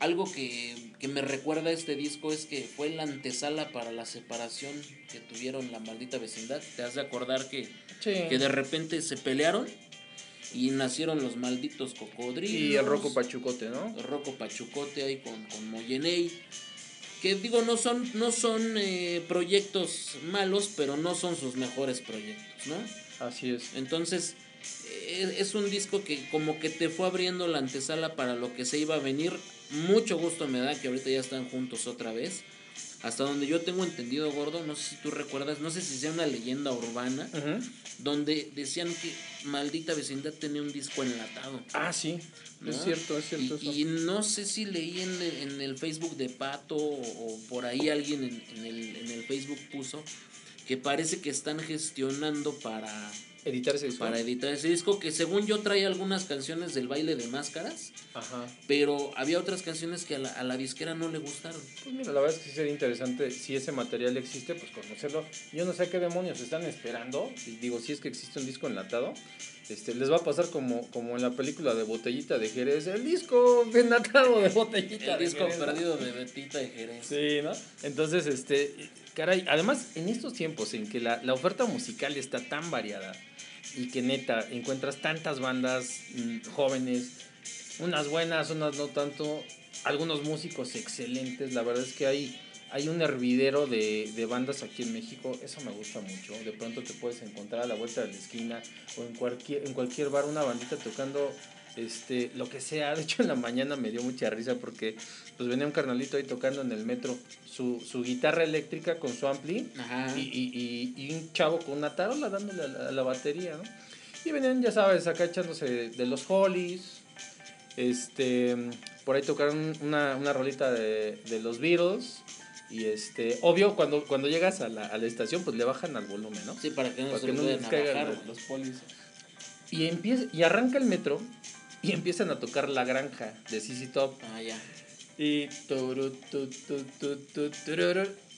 algo que, que me recuerda a este disco es que fue la antesala para la separación que tuvieron la maldita vecindad. Te has de acordar que, que de repente se pelearon y nacieron los malditos cocodrilos. Y el Rocco Pachucote, ¿no? Rocco Pachucote ahí con, con Moyeney. Que digo, no son, no son eh, proyectos malos, pero no son sus mejores proyectos, ¿no? Así es. Entonces, eh, es un disco que como que te fue abriendo la antesala para lo que se iba a venir. Mucho gusto me da que ahorita ya están juntos otra vez. Hasta donde yo tengo entendido, gordo, no sé si tú recuerdas, no sé si sea una leyenda urbana, donde decían que Maldita Vecindad tenía un disco enlatado. Ah, sí. ¿no? Es cierto, es cierto. Y, eso. y no sé si leí en el, en el Facebook de Pato o, o por ahí alguien en, en el, en el Facebook puso que parece que están gestionando para, Editar ese disco. para editar ese disco que según yo trae algunas canciones del baile de máscaras, Ajá. pero había otras canciones que a la, a la disquera no le gustaron. Pues mira, la verdad es que sí sería interesante, si ese material existe, pues conocerlo. Yo no sé qué demonios están esperando. Digo, si es que existe un disco enlatado, este, les va a pasar como, como en la película de Botellita de Jerez, el disco enlatado de Botellita El de disco Jerez, ¿no? perdido de Betita de Jerez. Sí, ¿no? Entonces, este, caray, además, en estos tiempos en que la, la oferta musical está tan variada y que neta encuentras tantas bandas mm, jóvenes, unas buenas, unas no tanto, algunos músicos excelentes, la verdad es que hay, hay un hervidero de, de bandas aquí en México, eso me gusta mucho, de pronto te puedes encontrar a la vuelta de la esquina o en cualquier, en cualquier bar una bandita tocando este, lo que sea. De hecho, en la mañana me dio mucha risa porque pues venía un carnalito ahí tocando en el metro su, su guitarra eléctrica con su ampli y, y, y, y un chavo con una tarola dándole a la, a la batería, ¿no? Y venían, ya sabes, acá echándose de, los Hollies. Este, por ahí tocaron una, una rolita de, de los Beatles. Y este, obvio, cuando, cuando llegas a la, a la estación, pues le bajan al volumen, ¿no? Sí, para que no Para se que no les caigan los polis. Y, empieza, y arranca el metro y empiezan a tocar La Granja de CC Top. Ah, ya. Y turu, tu.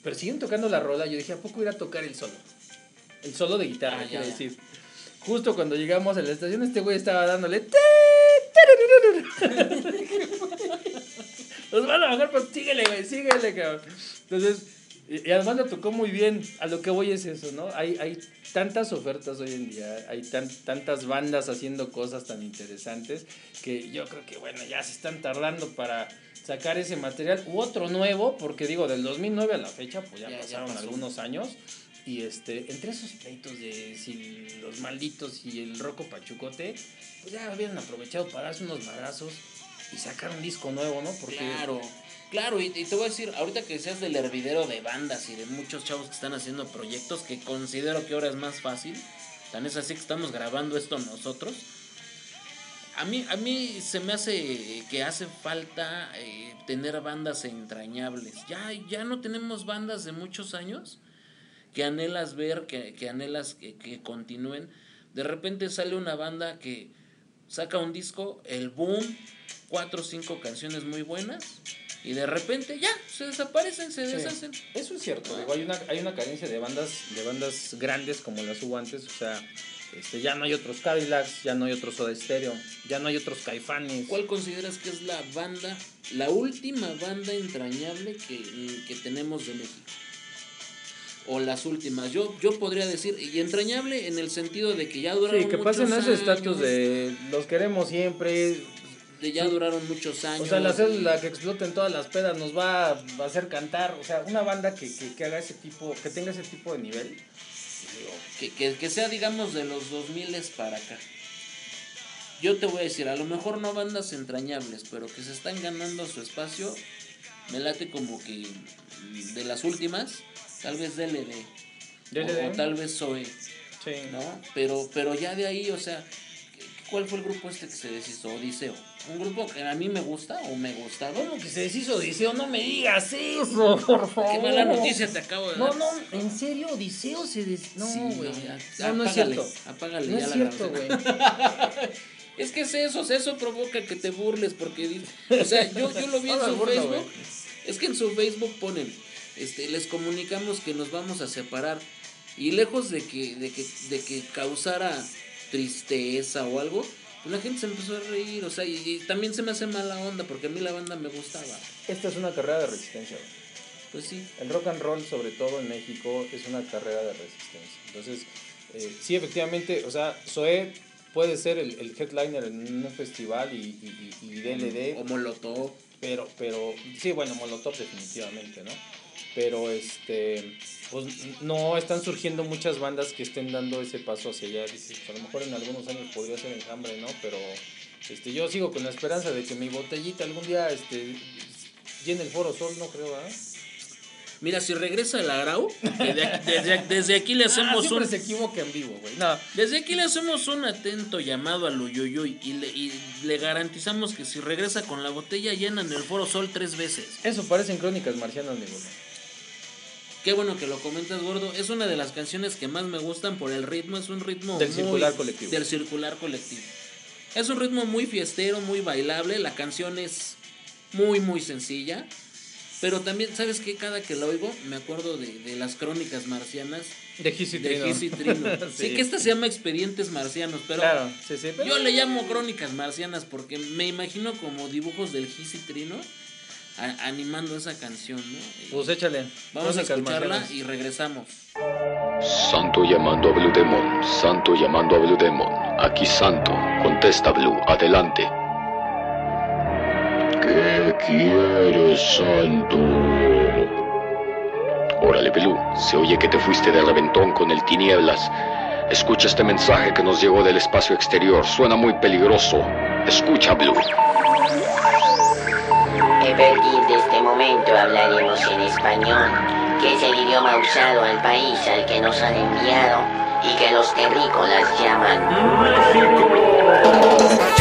Pero siguen tocando la rola. Yo dije, ¿a poco ir a tocar el solo? El solo de guitarra, Ah, quiero decir. Justo cuando llegamos a la estación, este güey estaba dándole. Nos van a bajar, pues síguele, güey, síguele, cabrón. Entonces, y, y además lo tocó muy bien. A lo que voy es eso, ¿no? Hay, hay tantas ofertas hoy en día, hay tan, tantas bandas haciendo cosas tan interesantes que yo creo que, bueno, ya se están tardando para sacar ese material u otro nuevo, porque digo, del 2009 a la fecha, pues ya, pasaron algunos años. Y este, entre esos pleitos de si los malditos y el roco pachucote, pues ya habían aprovechado para darse unos madrazos y sacar un disco nuevo, ¿no? Porque Claro, claro, y, te voy a decir, ahorita que seas del hervidero de bandas y de muchos chavos que están haciendo proyectos, que considero que ahora es más fácil, tan es así que estamos grabando esto nosotros. A mí, a mí se me hace que hace falta eh, tener bandas entrañables. Ya, ya no tenemos bandas de muchos años que anhelas ver, que, que anhelas que, que continúen. De repente sale una banda que saca un disco, el boom, cuatro o cinco canciones muy buenas, y de repente ya, se desaparecen, se Sí, deshacen. Eso es cierto, digo, hay una, hay una carencia de bandas, de bandas grandes como las hubo antes, o sea, este, ya no hay otros Cadillacs, ya no hay otros Soda Stereo, ya no hay otros Caifanes. ¿Cuál consideras que es la banda, la última banda entrañable que, que tenemos de México? O las últimas. Yo, yo podría decir, y entrañable en el sentido de que ya duraron Sí, que pasen a ese estatus de los queremos siempre. De ya duraron muchos años. O sea, la célula que explote en todas las pedas nos va a hacer cantar. O sea, una banda que, que, que haga ese tipo, que tenga ese tipo de nivel. que, que, que sea, digamos, de los 2000 para acá. Yo te voy a decir, a lo mejor no bandas entrañables, pero que se están ganando su espacio, me late como que de las últimas, tal vez DLD, DLD. O, o tal vez Zoe, Sí. ¿no? Pero, pero ya de ahí, o sea, ¿cuál fue el grupo este que se deshizo? Odiseo. Un grupo que a mí me gusta o me gustaba. ¿Cómo que se deshizo Odiseo? No me digas eso, por favor. Qué mala noticia te acabo de No, dar. no, en serio, Odiseo se des... No, Sí, güey. ya, no, no es cierto. apágale No ya es la cierto, güey. Es que es eso, eso provoca que te burles porque, o sea, yo, yo lo vi en No su Facebook, es que en su Facebook ponen, este, les comunicamos que nos vamos a separar y lejos de que, de que, de que causara tristeza o algo, la gente se empezó a reír, o sea, y, y también se me hace mala onda porque a mí la banda me gustaba, Esta es una carrera de resistencia, pues sí, El rock and roll, sobre todo en México, es una carrera de resistencia. Entonces, eh, sí, efectivamente, o sea, Zoé puede ser el, el headliner en un festival y, y, y- y DLD, o Molotov, pero, pero, sí, bueno, Molotov definitivamente, ¿no? Pero, este, pues no están surgiendo muchas bandas que estén dando ese paso hacia allá. Dices, a lo mejor en algunos años podría ser enjambre, ¿no? Pero, este, yo sigo con la esperanza de que mi botellita algún día, este, llene el Foro Sol, no creo, ¿ah? Mira, si regresa el Arau, desde, aquí- desde, desde aquí le Ah, hacemos siempre un... se equivoca en vivo, güey. No, Desde aquí le hacemos un atento llamado al Uyuyuy y le, y le garantizamos que si regresa con la botella llenan el Foro Sol tres veces. eso parecen crónicas marcianas, mi gordo. Qué bueno que lo comentas, gordo. Es una de las canciones que más me gustan por el ritmo. Es un ritmo Del muy- circular colectivo. Del circular colectivo. Es un ritmo muy fiestero, muy bailable. La canción es muy, muy sencilla. Pero también, ¿sabes qué? Cada que la oigo, me acuerdo de, de las crónicas marcianas De Gis y de Trino. Gis y Trino. sí. Sí. que esta se llama Expedientes Marcianos, pero Claro, sí, sí. pero- yo le llamo crónicas marcianas porque me imagino como dibujos del Gis y Trino a- animando esa canción, ¿no? Y Pues échale. Vamos a escucharla y regresamos. Santo llamando a Blue Demon, Santo llamando a Blue Demon. Aquí Santo, contesta Blue, adelante. ¿Qué quieres, Santo? Órale, Blue, se oye que te fuiste de reventón con el tinieblas. Escucha este mensaje que nos llegó del espacio exterior, suena muy peligroso. Escucha, Blue. Momento hablaremos en español, que es el idioma usado al país al que nos han enviado y que los terrícolas llaman. Espalda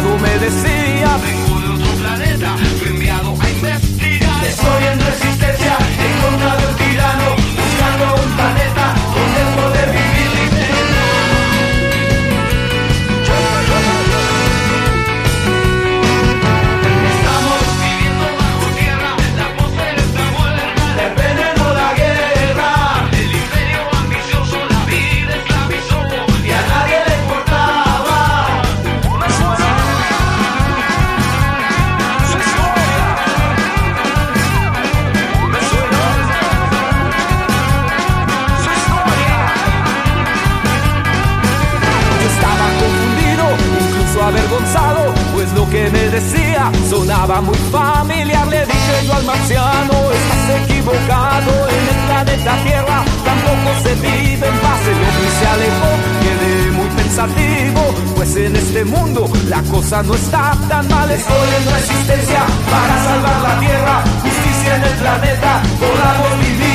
humedecir. Mundo la cosa no está tan mal. Estoy en resistencia para salvar la Tierra, justicia en el planeta, podamos vivir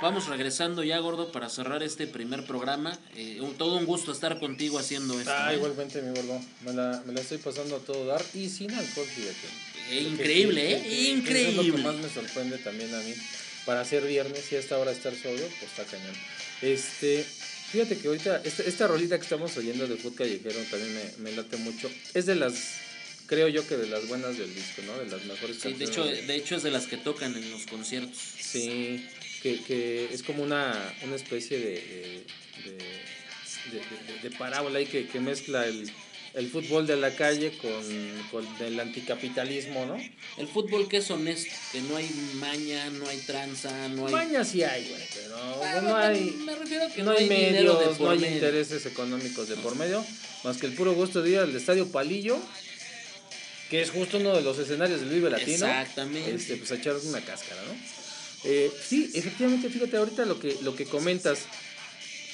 Vamos regresando ya, gordo, para cerrar este primer programa. Eh, un- todo un gusto estar contigo haciendo esto. Ah, ¿eh? igualmente, mi gordo. Me la, me la estoy pasando a todo dar y sin alcohol, fíjate. Eh, increíble, ¿eh? Que- que Eso es lo que Increíble. más me sorprende también a mí. Para hacer viernes y a esta hora estar sobrio, pues está cañón. Este, fíjate que ahorita, esta, esta rolita que estamos oyendo de Food Callejero también me, me late mucho. Es de las, creo yo que de las buenas del disco, ¿no? De las mejores Sí, de hecho, de hecho es de las que tocan en los conciertos. Sí, que, que es como una, una especie de, de, de- de- de- de parábola ahí que, que mezcla el, el fútbol de la calle con, con el anticapitalismo, ¿no? El fútbol que es honesto, que no hay maña, no hay tranza, no hay... Maña sí hay, güey, pero Ah, no hay, me refiero a que no hay de medios, por no hay medio. intereses económicos de por medio, más que el puro gusto de ir al Estadio Palillo, que es justo uno de los escenarios del Vive Latino. Exactamente. Este, pues a echar una cáscara, ¿no? Eh, sí, efectivamente, fíjate ahorita lo que, lo que comentas,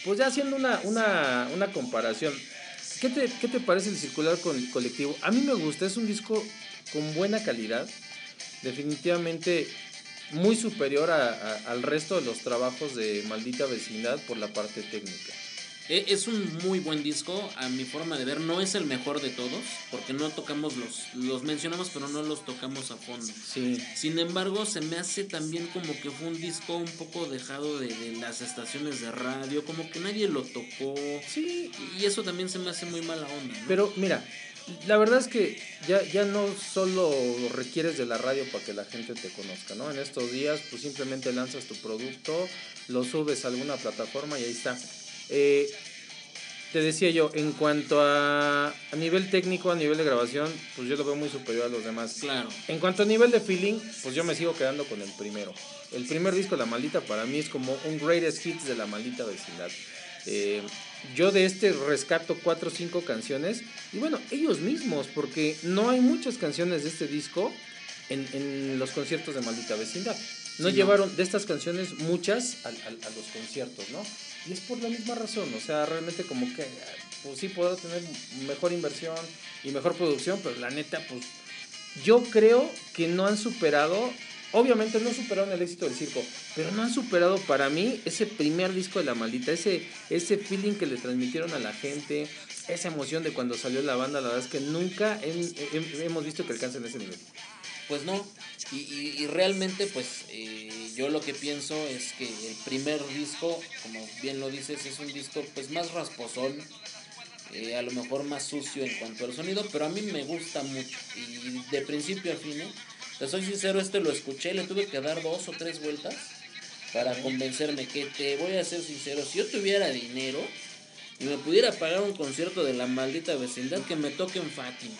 pues ya haciendo una, una, una comparación, ¿qué te, ¿qué te parece el circular con colectivo? A mí me gusta, es un disco con buena calidad, definitivamente muy superior a- al resto de los trabajos de Maldita Vecindad por la parte técnica. Eh, Es un muy buen disco, a mi forma de ver. No es el mejor de todos, porque no tocamos los. Los mencionamos, pero no los tocamos a fondo. Sí, Sin embargo, se me hace también como que fue un disco un poco dejado de, de las estaciones de radio, como que nadie lo tocó. sí, Y eso también se me hace muy mala onda. ¿no? Pero mira, la verdad es que ya, ya no solo requieres de la radio para que la gente te conozca, ¿no? En estos días, pues simplemente lanzas tu producto, lo subes a alguna plataforma y ahí está. Eh, te decía yo, en cuanto a, a nivel técnico, a nivel de grabación, pues yo lo veo muy superior a los demás. Claro. En cuanto a nivel de feeling, pues yo me sigo quedando con el primero. El primer disco, La Maldita, para mí es como un greatest hits de La Maldita Vecindad. Eh, yo de este rescato cuatro o cinco canciones. Y bueno, ellos mismos, porque no hay muchas canciones de este disco en, en los conciertos de Maldita Vecindad. No Sí, llevaron de estas canciones muchas al- al- a, los conciertos, ¿no? Y es por la misma razón, o sea, realmente como que, pues sí, puedo tener mejor inversión y mejor producción, pero la neta, pues yo creo que no han superado, obviamente no superaron el éxito del circo, pero no han superado para mí ese primer disco de La Maldita, ese, ese feeling que le transmitieron a la gente, esa emoción de cuando salió la banda, la verdad es que nunca hem- hem- hemos visto que alcancen ese nivel. Pues no, y, y- y realmente pues eh, yo lo que pienso es que el primer disco, como bien lo dices, es un disco pues más rasposón, eh, a lo mejor más sucio en cuanto al sonido, pero a mí me gusta mucho y de principio a fin, ¿eh? te soy sincero, este lo escuché, le tuve que dar dos o tres vueltas para convencerme que te voy a ser sincero, si yo tuviera dinero y me pudiera pagar un concierto de la maldita vecindad, que me toque en Fátima.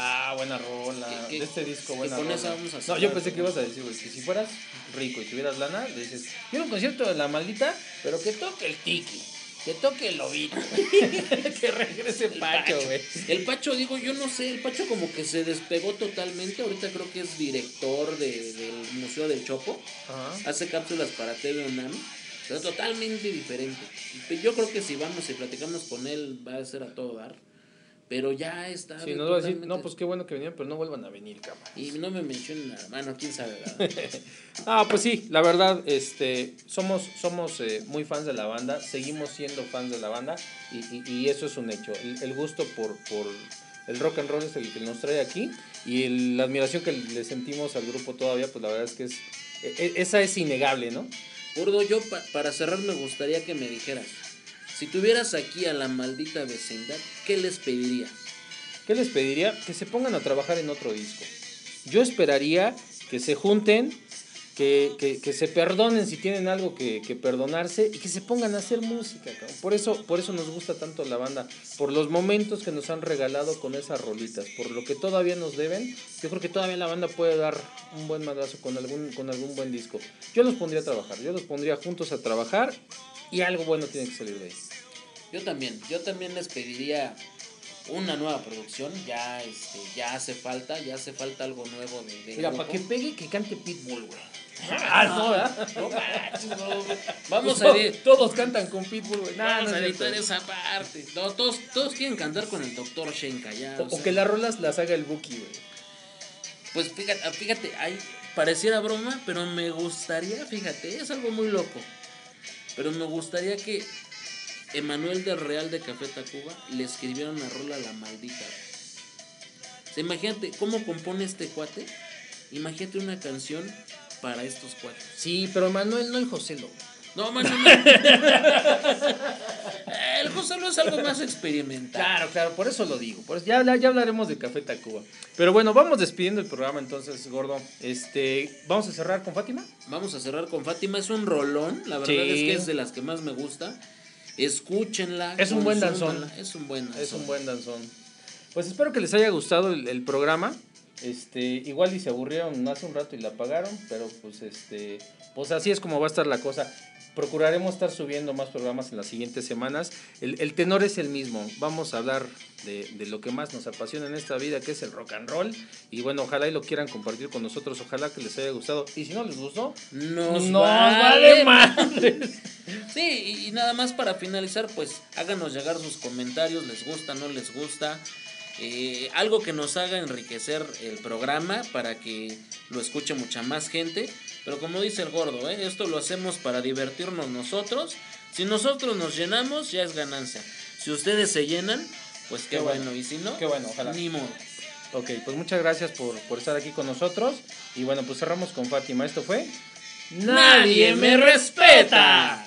Ah, buena rola. De este disco, buena con rola. esa vamos a No, yo pensé que ibas a decir, güey, que si fueras rico y tuvieras lana, le dices, quiero un concierto de la maldita, pero que toque el tiki, que toque el lobito, que regrese El Pacho, güey. El Pacho, digo, yo no sé, el Pacho como que se despegó totalmente. Ahorita creo que es director de- del Museo del Chopo. Ajá. Hace cápsulas para TV UNAM. Pero totalmente diferente. Yo creo que si vamos y platicamos con él, va a ser a todo dar. Pero ya está. Sí, nos va a decir, no, pues qué bueno que vinieron, pero no vuelvan a venir, cabrón. Y no me mencionen nada. Bueno, quién sabe, ¿verdad? Ah, pues sí, la verdad, este, somos, somos eh, muy fans de la banda, seguimos siendo fans de la banda y, y- y eso es un hecho. El, el gusto por, por el rock and roll es el que nos trae aquí y el- la admiración que le sentimos al grupo todavía, pues la verdad es que es, e- e- esa es innegable, ¿no? Gordo, yo pa- para cerrar me gustaría que me dijeras. Si tuvieras aquí a la maldita vecindad, ¿qué les pedirías? ¿Qué les pediría? Que se pongan a trabajar en otro disco. Yo esperaría que se junten, que, que- que se perdonen si tienen algo que, que perdonarse y que se pongan a hacer música. Por eso, por eso nos gusta tanto la banda, por los momentos que nos han regalado con esas rolitas, por lo que todavía nos deben. Yo creo que todavía la banda puede dar un buen madrazo con algún, con algún buen disco. Yo los pondría a trabajar, yo los pondría juntos a trabajar y algo bueno tiene que salir de ahí. Yo también, yo también les pediría una nueva producción, ya este, ya hace falta, ya hace falta algo nuevo de, de Mira, para que pegue, que cante Pitbull, güey. Ah, no, ¿verdad? No. Vamos a Todos- ver, Todos cantan con Pitbull, güey. Nah, vamos no a editar esa parte. No, todos, todos quieren cantar con el doctor Shenka ya. O, o o sea. que las rolas las haga el Buki, güey. Pues fíjate, fíjate, hay, pareciera broma, pero me gustaría, fíjate, es algo muy loco. Pero me gustaría que Emanuel del Real de Café Tacuba le escribiera una rola a la maldita. O imagínate cómo compone este cuate. Imagínate una canción para estos cuates. Sí, pero Manuel no el José Lo. No, man, no, no. El José Luis es algo más experimental. Claro, claro, por eso lo digo. Por eso ya, ya hablaremos de Café Tacuba. Pero bueno, vamos despidiendo el programa entonces, gordo. Este, vamos a cerrar con Fátima. Vamos a cerrar con Fátima. Es un rolón. La verdad Sí. es que es de las que más me gusta. Escúchenla. Es un buen danzón. Es un buen danzón. Es un buen danzón. Pues espero que les haya gustado el, el programa. Este, igual y se aburrieron hace un rato y la apagaron, pero pues este, pues así es como va a estar la cosa. Procuraremos estar subiendo más programas en las siguientes semanas. El, el tenor es el mismo. Vamos a hablar de, de lo que más nos apasiona en esta vida, que es el rock and roll. Y bueno, ojalá y lo quieran compartir con nosotros. Ojalá que les haya gustado. Y si no les gustó, Nos, nos vale vale madres. Sí, y, y nada más para finalizar, pues háganos llegar sus comentarios, les gusta, no les gusta. Eh, algo que nos haga enriquecer el programa para que lo escuche mucha más gente. Pero como dice el gordo, ¿eh? esto lo hacemos para divertirnos nosotros. Si nosotros nos llenamos, ya es ganancia. Si ustedes se llenan, pues qué, Qué bueno. bueno. Y si no, Qué bueno, ojalá. ni modo. Ok, pues muchas gracias por, por estar aquí con nosotros. Y bueno, pues cerramos con Fátima. Esto fue... ¡Nadie me respeta!